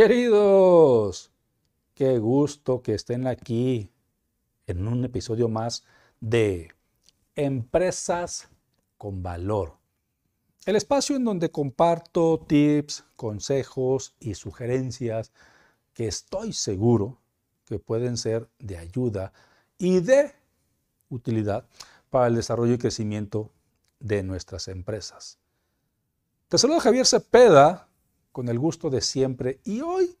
Queridos, qué gusto que estén aquí en un episodio más de Empresas con Valor. El espacio en donde comparto tips, consejos y sugerencias que estoy seguro que pueden ser de ayuda y de utilidad para el desarrollo y crecimiento de nuestras empresas. Te saludo Javier Cepeda, con el gusto de siempre y hoy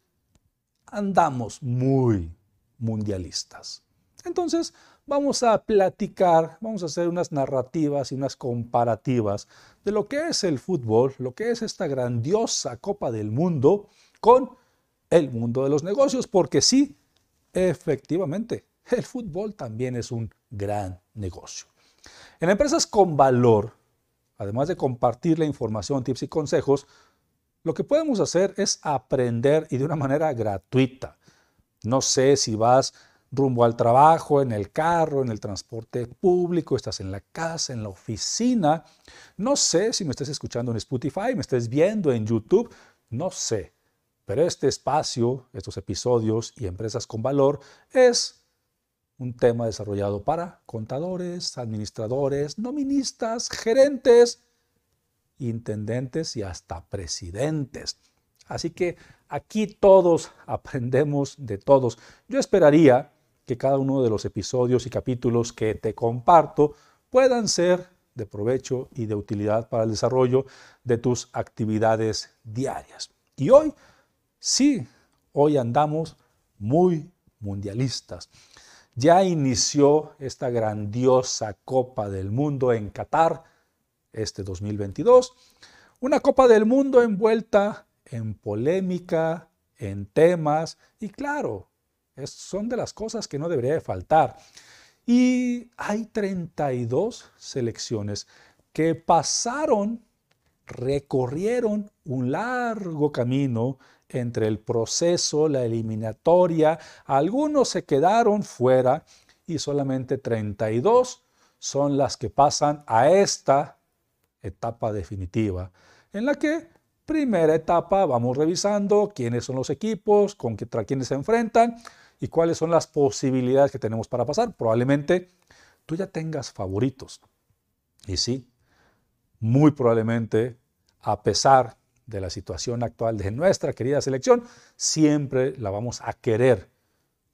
andamos muy mundialistas. Entonces vamos a platicar, vamos a hacer unas narrativas y unas comparativas de lo que es el fútbol, lo que es esta grandiosa Copa del Mundo con el mundo de los negocios, porque sí, efectivamente, el fútbol también es un gran negocio. En empresas con valor, además de compartir la información, tips y consejos, lo que podemos hacer es aprender y de una manera gratuita. No sé si vas rumbo al trabajo, en el carro, en el transporte público, estás en la casa, en la oficina. No sé si me estás escuchando en Spotify, me estés viendo en YouTube, no sé. Pero este espacio, estos episodios y empresas con valor es un tema desarrollado para contadores, administradores, noministas, gerentes, intendentes y hasta presidentes. Así que aquí todos aprendemos de todos. Yo esperaría que cada uno de los episodios y capítulos que te comparto puedan ser de provecho y de utilidad para el desarrollo de tus actividades diarias. Y hoy, sí, hoy andamos muy mundialistas. Ya inició esta grandiosa Copa del Mundo en Qatar este 2022. Una Copa del Mundo envuelta en polémica, en temas y claro, son de las cosas que no debería de faltar. Y hay 32 selecciones que pasaron, recorrieron un largo camino entre el proceso, la eliminatoria, algunos se quedaron fuera y solamente 32 son las que pasan a esta etapa definitiva, en la que primera etapa vamos revisando quiénes son los equipos, con quiénes se enfrentan y cuáles son las posibilidades que tenemos para pasar. Probablemente tú ya tengas favoritos. Y sí, muy probablemente, a pesar de la situación actual de nuestra querida selección, siempre la vamos a querer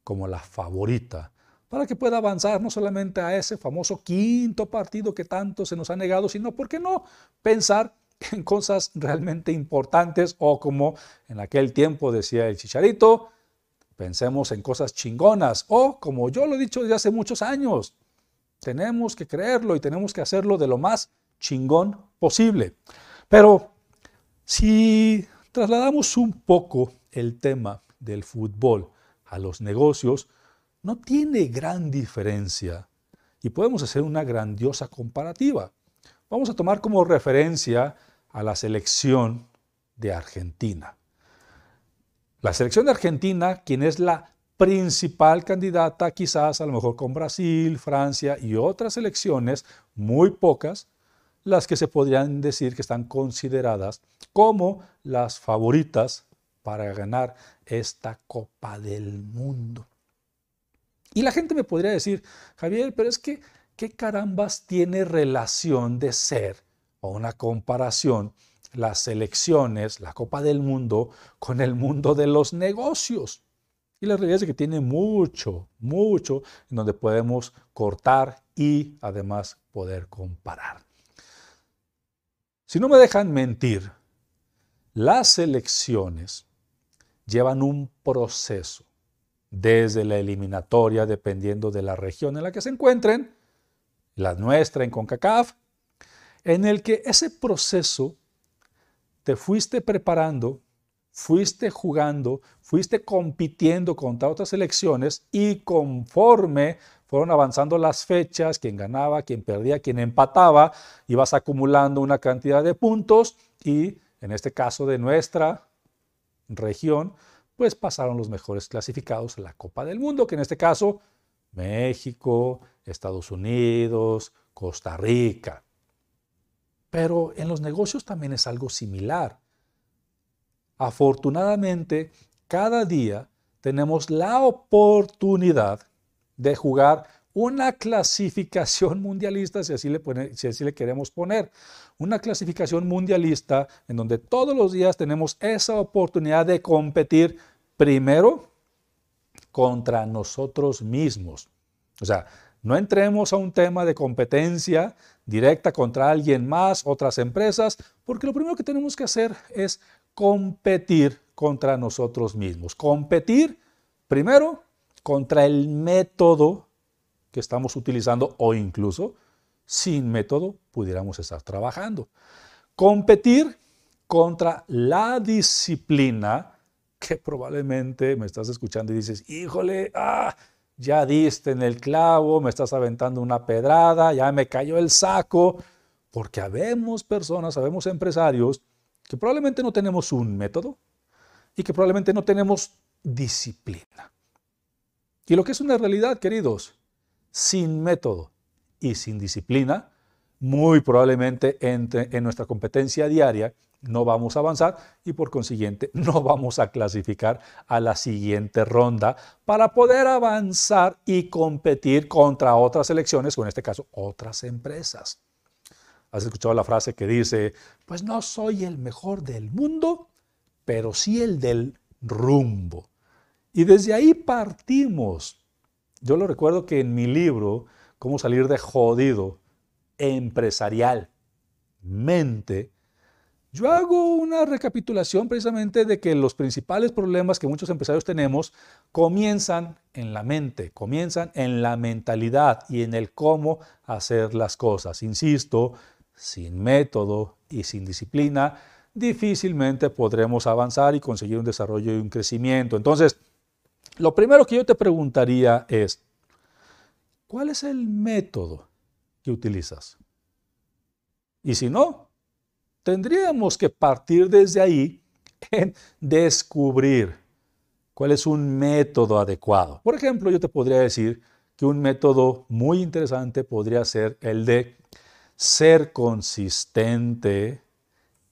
como la favorita para que pueda avanzar no solamente a ese famoso quinto partido que tanto se nos ha negado, sino, ¿por qué no?, pensar en cosas realmente importantes o como en aquel tiempo decía el chicharito, pensemos en cosas chingonas o como yo lo he dicho desde hace muchos años, tenemos que creerlo y tenemos que hacerlo de lo más chingón posible. Pero si trasladamos un poco el tema del fútbol a los negocios, no tiene gran diferencia y podemos hacer una grandiosa comparativa. Vamos a tomar como referencia a la selección de Argentina. La selección de Argentina, quien es la principal candidata, quizás a lo mejor con Brasil, Francia y otras selecciones, muy pocas, las que se podrían decir que están consideradas como las favoritas para ganar esta Copa del Mundo. Y la gente me podría decir, Javier, pero es que, ¿qué carambas tiene relación de ser o una comparación las selecciones, la Copa del Mundo, con el mundo de los negocios. Y la realidad es que tiene mucho, mucho en donde podemos cortar y además poder comparar. Si no me dejan mentir, las elecciones llevan un proceso desde la eliminatoria, dependiendo de la región en la que se encuentren, la nuestra en CONCACAF, en el que ese proceso te fuiste preparando, fuiste jugando, fuiste compitiendo contra otras elecciones y conforme fueron avanzando las fechas, quien ganaba, quien perdía, quien empataba, ibas acumulando una cantidad de puntos y en este caso de nuestra región, pues pasaron los mejores clasificados a la Copa del Mundo, que en este caso México, Estados Unidos, Costa Rica. Pero en los negocios también es algo similar. Afortunadamente, cada día tenemos la oportunidad de jugar una clasificación mundialista, si así, le queremos poner. Una clasificación mundialista en donde todos los días tenemos esa oportunidad de competir primero contra nosotros mismos. O sea, no entremos a un tema de competencia directa contra alguien más, otras empresas, porque lo primero que tenemos que hacer es competir contra nosotros mismos. Competir primero contra el método que estamos utilizando o incluso sin método pudiéramos estar trabajando. Competir contra la disciplina que probablemente me estás escuchando y dices, híjole, ah, ya diste en el clavo, me estás aventando una pedrada, ya me cayó el saco, porque habemos personas, habemos empresarios que probablemente no tenemos un método y que probablemente no tenemos disciplina. Y lo que es una realidad, queridos, sin método y sin disciplina, muy probablemente en nuestra competencia diaria no vamos a avanzar y por consiguiente no vamos a clasificar a la siguiente ronda para poder avanzar y competir contra otras elecciones o en este caso otras empresas. ¿Has escuchado la frase que dice, pues no soy el mejor del mundo, pero sí el del rumbo? Y desde ahí partimos yo lo recuerdo que en mi libro, Cómo salir de jodido empresarial, mente, yo hago una recapitulación precisamente de que los principales problemas que muchos empresarios tenemos comienzan en la mente, comienzan en la mentalidad y en el cómo hacer las cosas. Insisto, sin método y sin disciplina, difícilmente podremos avanzar y conseguir un desarrollo y un crecimiento. Entonces, lo primero que yo te preguntaría es, ¿cuál es el método que utilizas? Y si no, tendríamos que partir desde ahí en descubrir cuál es un método adecuado. Por ejemplo, yo te podría decir que un método muy interesante podría ser el de ser consistente,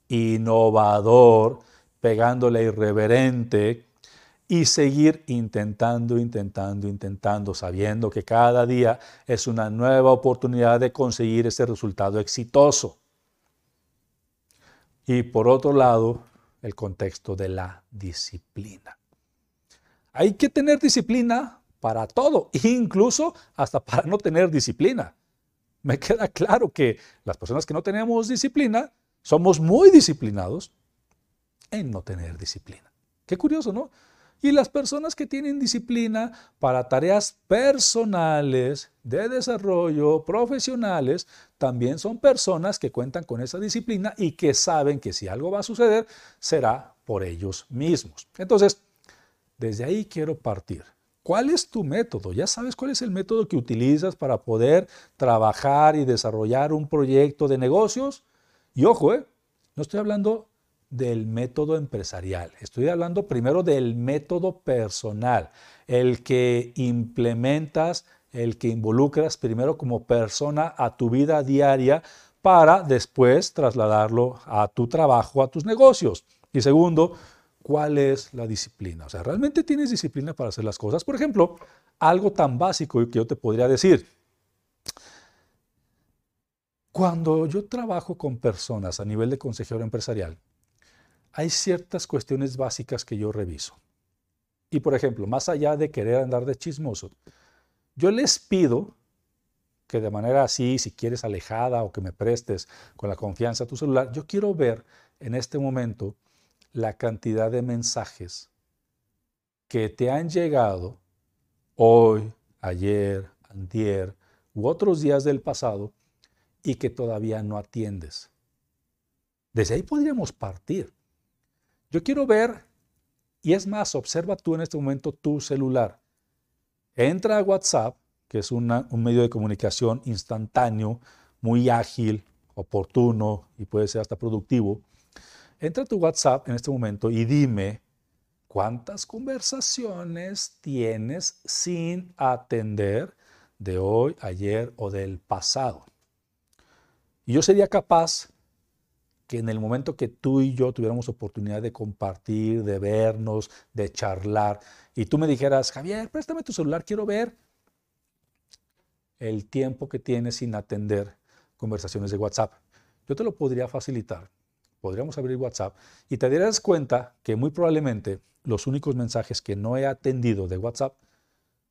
innovador, pegándole irreverente, y seguir intentando, intentando, intentando, sabiendo que cada día es una nueva oportunidad de conseguir ese resultado exitoso. Y por otro lado, el contexto de la disciplina. Hay que tener disciplina para todo, incluso hasta para no tener disciplina. Me queda claro que las personas que no tenemos disciplina somos muy disciplinados en no tener disciplina. Qué curioso, ¿no? Y las personas que tienen disciplina para tareas personales, de desarrollo, profesionales, también son personas que cuentan con esa disciplina y que saben que si algo va a suceder, será por ellos mismos. Entonces, desde ahí quiero partir. ¿Cuál es tu método? Ya sabes cuál es el método que utilizas para poder trabajar y desarrollar un proyecto de negocios. Y ojo, ¿eh? no estoy hablando del método empresarial. Estoy hablando primero del método personal, el que implementas, el que involucras primero como persona a tu vida diaria para después trasladarlo a tu trabajo, a tus negocios. Y segundo, ¿cuál es la disciplina? O sea, ¿realmente tienes disciplina para hacer las cosas? Por ejemplo, algo tan básico que yo te podría decir. Cuando yo trabajo con personas a nivel de consejero empresarial, hay ciertas cuestiones básicas que yo reviso. Y por ejemplo, más allá de querer andar de chismoso, yo les pido que de manera así, si quieres alejada o que me prestes con la confianza tu celular, yo quiero ver en este momento la cantidad de mensajes que te han llegado hoy, ayer, antier u otros días del pasado y que todavía no atiendes. Desde ahí podríamos partir. Yo quiero ver y es más, observa tú en este momento tu celular. Entra a WhatsApp, que es un medio de comunicación instantáneo, muy ágil, oportuno y puede ser hasta productivo. Entra a tu WhatsApp en este momento y dime cuántas conversaciones tienes sin atender de hoy, ayer o del pasado. Y yo sería capaz que en el momento que tú y yo tuviéramos oportunidad de compartir, de vernos, de charlar, y tú me dijeras, Javier, préstame tu celular, quiero ver el tiempo que tienes sin atender conversaciones de WhatsApp. Yo te lo podría facilitar. Podríamos abrir WhatsApp y te darías cuenta que muy probablemente los únicos mensajes que no he atendido de WhatsApp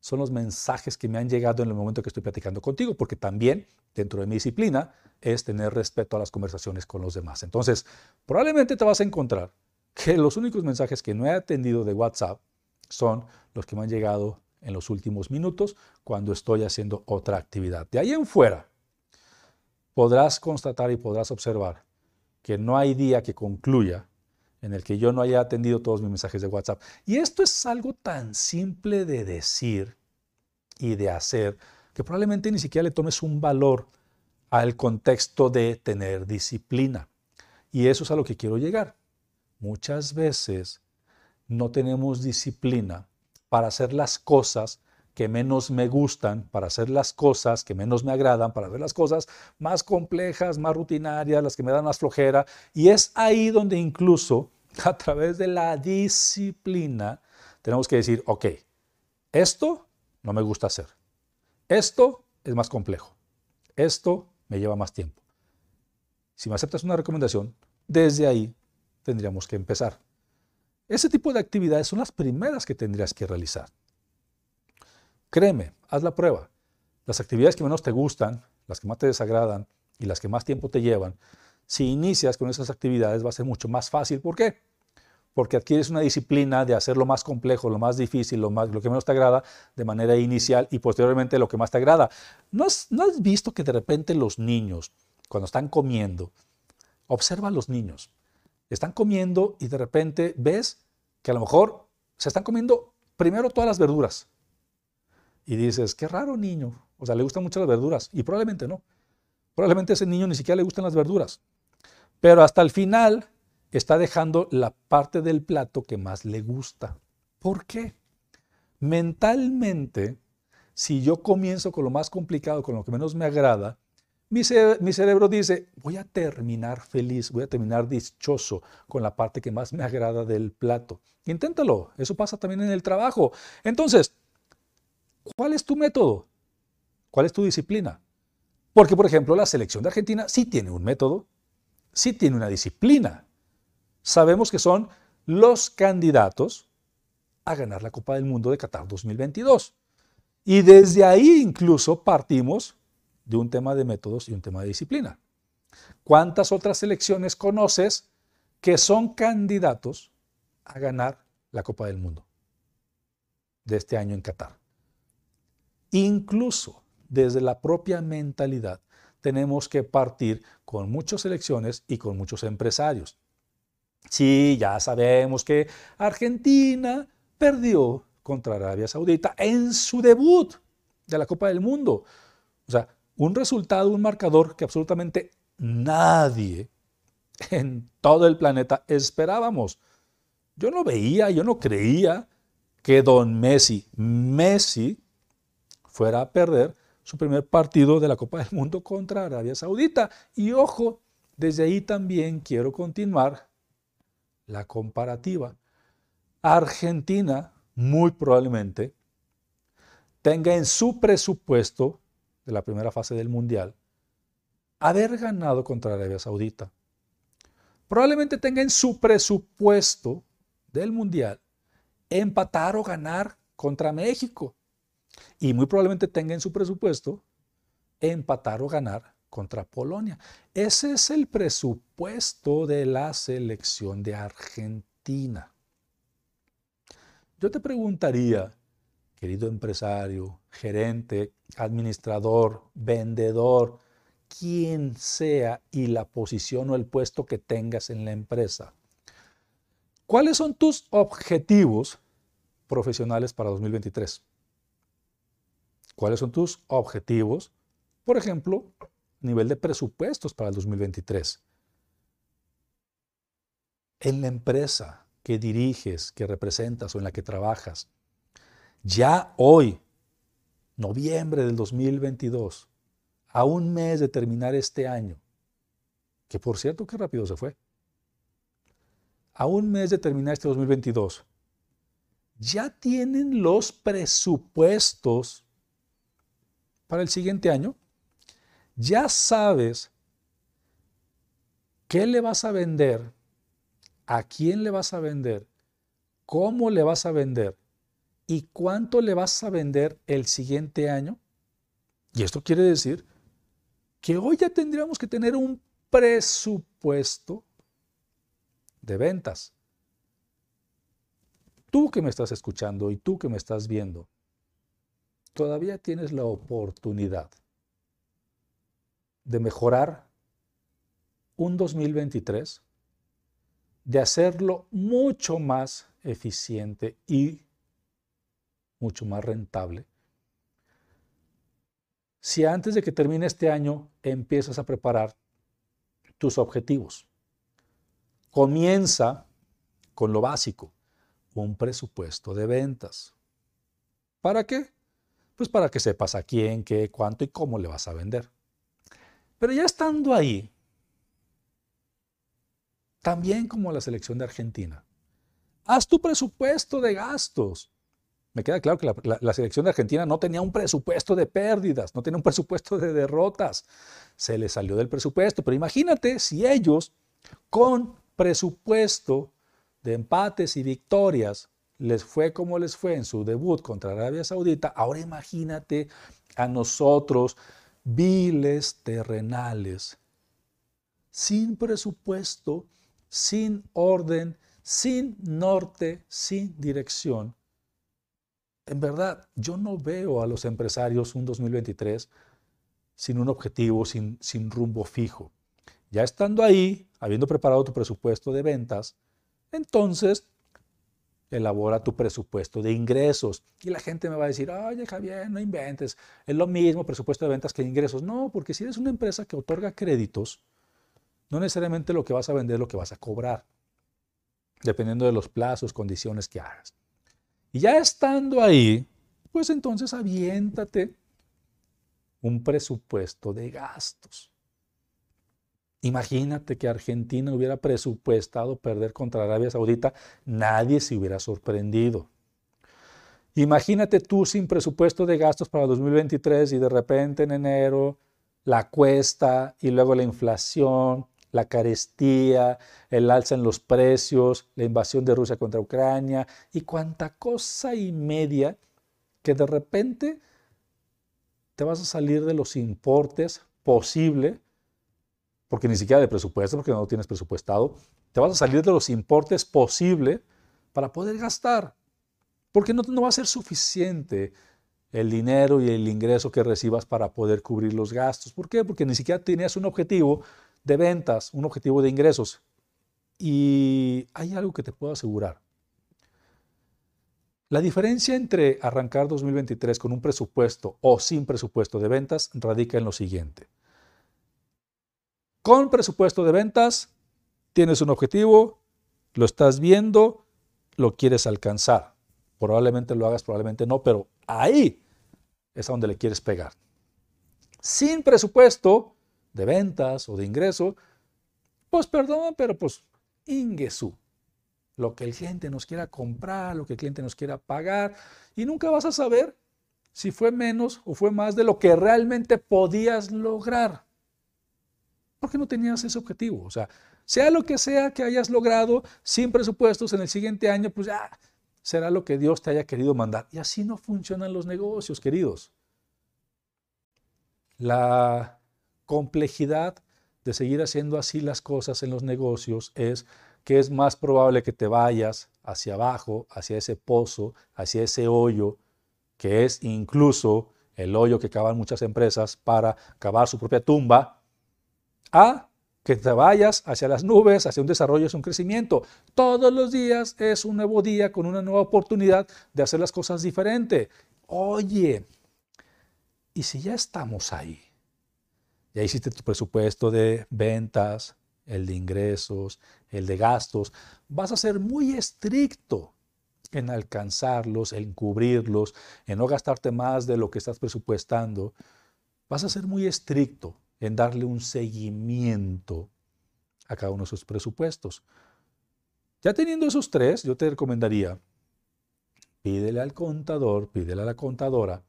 son los mensajes que me han llegado en el momento que estoy platicando contigo, porque también dentro de mi disciplina es tener respeto a las conversaciones con los demás. Entonces, probablemente te vas a encontrar que los únicos mensajes que no he atendido de WhatsApp son los que me han llegado en los últimos minutos cuando estoy haciendo otra actividad. De ahí en fuera, podrás constatar y podrás observar que no hay día que concluya en el que yo no haya atendido todos mis mensajes de WhatsApp. Y esto es algo tan simple de decir y de hacer que probablemente ni siquiera le tomes un valor al contexto de tener disciplina. Y eso es a lo que quiero llegar. Muchas veces no tenemos disciplina para hacer las cosas que menos me gustan, para hacer las cosas que menos me agradan, para hacer las cosas más complejas, más rutinarias, las que me dan más flojera. Y es ahí donde incluso a través de la disciplina, tenemos que decir, ok, esto no me gusta hacer. Esto es más complejo. Esto me lleva más tiempo. Si me aceptas una recomendación, desde ahí tendríamos que empezar. Ese tipo de actividades son las primeras que tendrías que realizar. Créeme, haz la prueba. Las actividades que menos te gustan, las que más te desagradan y las que más tiempo te llevan, si inicias con esas actividades va a ser mucho más fácil. ¿Por qué? Porque adquieres una disciplina de hacer lo más complejo, lo más difícil, lo, más, lo que menos te agrada de manera inicial y posteriormente lo que más te agrada. ¿No has, ¿No has visto que de repente los niños, cuando están comiendo, observa a los niños, están comiendo y de repente ves que a lo mejor se están comiendo primero todas las verduras. Y dices, qué raro niño, o sea, le gustan mucho las verduras y probablemente no. Probablemente ese niño ni siquiera le gustan las verduras. Pero hasta el final está dejando la parte del plato que más le gusta. ¿Por qué? Mentalmente, si yo comienzo con lo más complicado, con lo que menos me agrada, mi, cerebro dice, voy a terminar feliz, voy a terminar dichoso con la parte que más me agrada del plato. Inténtalo, eso pasa también en el trabajo. Entonces, ¿cuál es tu método? ¿Cuál es tu disciplina? Porque, por ejemplo, la selección de Argentina sí tiene un método, sí tiene una disciplina. Sabemos que son los candidatos a ganar la Copa del Mundo de Qatar 2022. Y desde ahí incluso partimos de un tema de métodos y un tema de disciplina. ¿Cuántas otras selecciones conoces que son candidatos a ganar la Copa del Mundo de este año en Qatar? Incluso desde la propia mentalidad, tenemos que partir con muchas elecciones y con muchos empresarios. Sí, ya sabemos que Argentina perdió contra Arabia Saudita en su debut de la Copa del Mundo. O sea, un resultado, un marcador que absolutamente nadie en todo el planeta esperábamos. Yo no veía, yo no creía que don Messi, Messi, fuera a perder su primer partido de la Copa del Mundo contra Arabia Saudita. Y ojo, desde ahí también quiero continuar la comparativa. Argentina muy probablemente tenga en su presupuesto de la primera fase del Mundial haber ganado contra Arabia Saudita. probablemente tenga en su presupuesto del Mundial empatar o ganar contra México. Y muy probablemente tenga en su presupuesto empatar o ganar contra Polonia. Ese es el presupuesto de la selección de Argentina. Yo te preguntaría, querido empresario, gerente, administrador, vendedor, quien sea y la posición o el puesto que tengas en la empresa, ¿cuáles son tus objetivos profesionales para 2023? ¿Cuáles son tus objetivos? Por ejemplo, nivel de presupuestos para el 2023. En la empresa que diriges, que representas o en la que trabajas, ya hoy, noviembre del 2022, a un mes de terminar este año, que por cierto, qué rápido se fue, a un mes de terminar este 2022, ya tienen los presupuestos para el siguiente año ya sabes qué le vas a vender, a quién le vas a vender, cómo le vas a vender y cuánto le vas a vender el siguiente año. Y esto quiere decir que hoy ya tendríamos que tener un presupuesto de ventas. Tú que me estás escuchando y tú que me estás viendo, todavía tienes la oportunidad de mejorar un 2023, de hacerlo mucho más eficiente y mucho más rentable. Si antes de que termine este año empiezas a preparar tus objetivos, comienza con lo básico, un presupuesto de ventas. ¿Para qué? Pues para que sepas a quién, qué, cuánto y cómo le vas a vender. Pero ya estando ahí, también como la selección de Argentina, haz tu presupuesto de gastos. Me queda claro que la, selección de Argentina no tenía un presupuesto de pérdidas, no tenía un presupuesto de derrotas. Se les salió del presupuesto. Pero imagínate si ellos, con presupuesto de empates y victorias, les fue como les fue en su debut contra Arabia Saudita, ahora imagínate a nosotros viles terrenales, sin presupuesto, sin orden, sin norte, sin dirección. En verdad, yo no veo a los empresarios un 2023 sin un objetivo, sin, sin rumbo fijo. Ya estando ahí, habiendo preparado tu presupuesto de ventas, entonces elabora tu presupuesto de ingresos. Y la gente me va a decir, oye Javier, no inventes, es lo mismo presupuesto de ventas que ingresos. No, porque si eres una empresa que otorga créditos, no necesariamente lo que vas a vender es lo que vas a cobrar, dependiendo de los plazos, condiciones que hagas. Y ya estando ahí, pues entonces aviéntate un presupuesto de gastos. Imagínate que Argentina hubiera presupuestado perder contra Arabia Saudita, nadie se hubiera sorprendido. Imagínate tú sin presupuesto de gastos para 2023 y de repente en enero la cuesta y luego la inflación, la carestía, el alza en los precios, la invasión de Rusia contra Ucrania y cuánta cosa y media que de repente te vas a salir de los importes posible porque ni siquiera de presupuesto, porque no lo tienes presupuestado, te vas a salir de los importes posible para poder gastar, porque no, no va a ser suficiente el dinero y el ingreso que recibas para poder cubrir los gastos. ¿Por qué? Porque ni siquiera tenías un objetivo de ventas, un objetivo de ingresos. Y hay algo que te puedo asegurar. La diferencia entre arrancar 2023 con un presupuesto o sin presupuesto de ventas radica en lo siguiente. Con presupuesto de ventas, tienes un objetivo, lo estás viendo, lo quieres alcanzar. Probablemente lo hagas, probablemente no, pero ahí es a donde le quieres pegar. Sin presupuesto de ventas o de ingreso, pues perdón, pero pues ingesú. Lo que el cliente nos quiera comprar, lo que el cliente nos quiera pagar, y nunca vas a saber si fue menos o fue más de lo que realmente podías lograr. Porque no tenías ese objetivo. O sea, sea lo que sea que hayas logrado sin presupuestos en el siguiente año, pues ya será lo que Dios te haya querido mandar. Y así no funcionan los negocios, queridos. La complejidad de seguir haciendo así las cosas en los negocios es que es más probable que te vayas hacia abajo, hacia ese pozo, hacia ese hoyo, que es incluso el hoyo que cavan muchas empresas para cavar su propia tumba, a que te vayas hacia las nubes, hacia un desarrollo, hacia un crecimiento. Todos los días es un nuevo día con una nueva oportunidad de hacer las cosas diferente. Oye, ¿y si ya estamos ahí? Ya hiciste tu presupuesto de ventas, el de ingresos, el de gastos. Vas a ser muy estricto en alcanzarlos, en cubrirlos, en no gastarte más de lo que estás presupuestando. Vas a ser muy estricto en darle un seguimiento a cada uno de esos presupuestos. Ya teniendo esos tres, yo te recomendaría, pídele al contador, pídele a la contadora,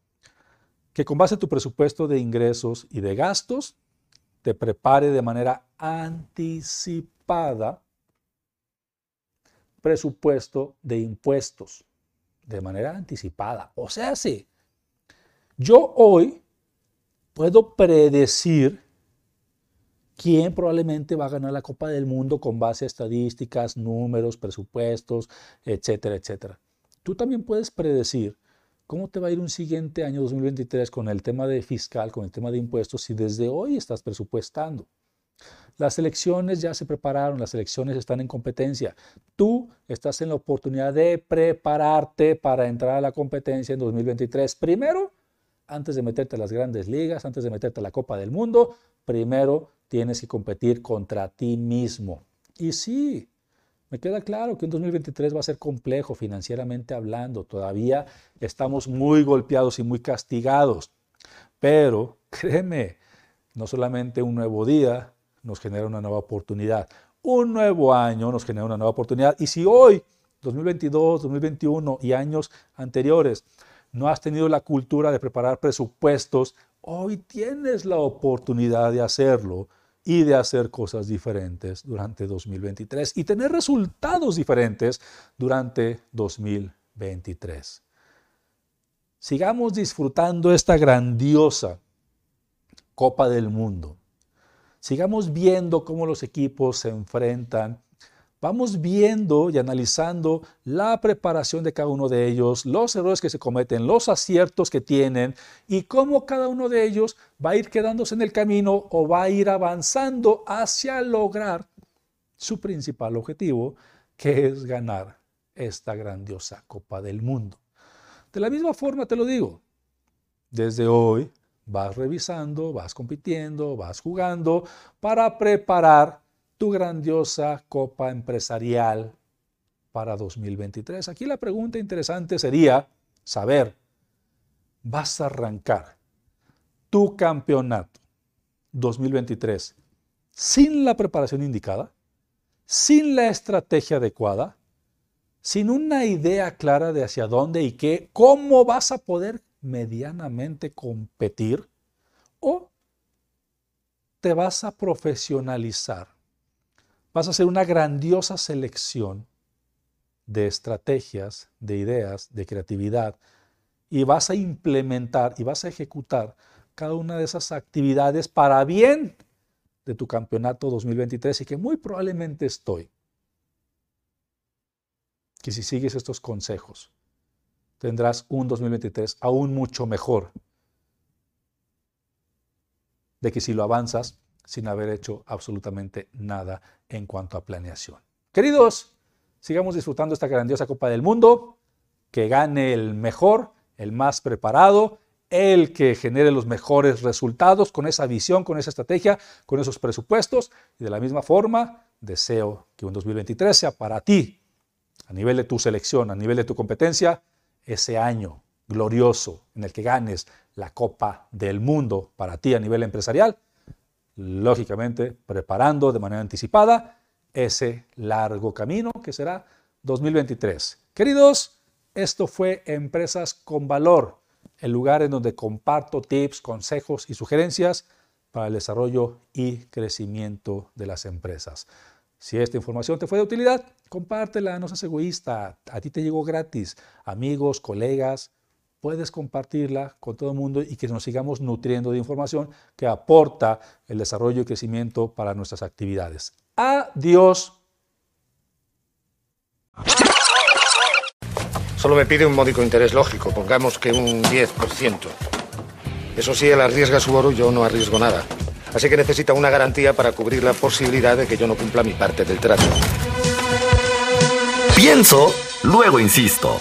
que con base a tu presupuesto de ingresos y de gastos, te prepare de manera anticipada presupuesto de impuestos, de manera anticipada. O sea, sí, yo hoy puedo predecir quién probablemente va a ganar la Copa del Mundo con base a estadísticas, números, presupuestos, etcétera, etcétera. Tú también puedes predecir cómo te va a ir un siguiente año 2023 con el tema de fiscal, con el tema de impuestos, si desde hoy estás presupuestando. Las elecciones ya se prepararon, las elecciones están en competencia. Tú estás en la oportunidad de prepararte para entrar a la competencia en 2023. Primero, antes de meterte a las grandes ligas, antes de meterte a la Copa del Mundo, primero tienes que competir contra ti mismo. Y sí, me queda claro que en 2023 va a ser complejo financieramente hablando. Todavía estamos muy golpeados y muy castigados. Pero créeme, no solamente un nuevo día nos genera una nueva oportunidad. Un nuevo año nos genera una nueva oportunidad. Y si hoy, 2022, 2021 y años anteriores, no has tenido la cultura de preparar presupuestos, hoy tienes la oportunidad de hacerlo y de hacer cosas diferentes durante 2023 y tener resultados diferentes durante 2023. Sigamos disfrutando esta grandiosa Copa del Mundo. Sigamos viendo cómo los equipos se enfrentan vamos viendo y analizando la preparación de cada uno de ellos, los errores que se cometen, los aciertos que tienen y cómo cada uno de ellos va a ir quedándose en el camino o va a ir avanzando hacia lograr su principal objetivo, que es ganar esta grandiosa Copa del Mundo. De la misma forma te lo digo, desde hoy vas revisando, vas compitiendo, vas jugando para preparar tu grandiosa copa empresarial para 2023. Aquí la pregunta interesante sería saber, ¿vas a arrancar tu campeonato 2023 sin la preparación indicada, sin la estrategia adecuada, sin una idea clara de hacia dónde y qué, cómo vas a poder medianamente competir? ¿O te vas a profesionalizar vas a hacer una grandiosa selección de estrategias, de ideas, de creatividad, y vas a implementar y vas a ejecutar cada una de esas actividades para bien de tu campeonato 2023 y que muy probablemente estoy. Que si sigues estos consejos, tendrás un 2023 aún mucho mejor de que si lo avanzas sin haber hecho absolutamente nada en cuanto a planeación. Queridos, sigamos disfrutando esta grandiosa Copa del Mundo, que gane el mejor, el más preparado, el que genere los mejores resultados con esa visión, con esa estrategia, con esos presupuestos. Y de la misma forma, deseo que un 2023 sea para ti, a nivel de tu selección, a nivel de tu competencia, ese año glorioso en el que ganes la Copa del Mundo para ti a nivel empresarial lógicamente preparando de manera anticipada ese largo camino que será 2023. Queridos, esto fue Empresas con Valor, el lugar en donde comparto tips, consejos y sugerencias para el desarrollo y crecimiento de las empresas. Si esta información te fue de utilidad, compártela, no seas egoísta, a ti te llegó gratis, amigos, colegas, puedes compartirla con todo el mundo y que nos sigamos nutriendo de información que aporta el desarrollo y crecimiento para nuestras actividades. Adiós. Solo me pide un módico interés lógico, pongamos que un 10%. Eso sí, él arriesga su oro y yo no arriesgo nada. Así que necesita una garantía para cubrir la posibilidad de que yo no cumpla mi parte del trato. Pienso, luego insisto.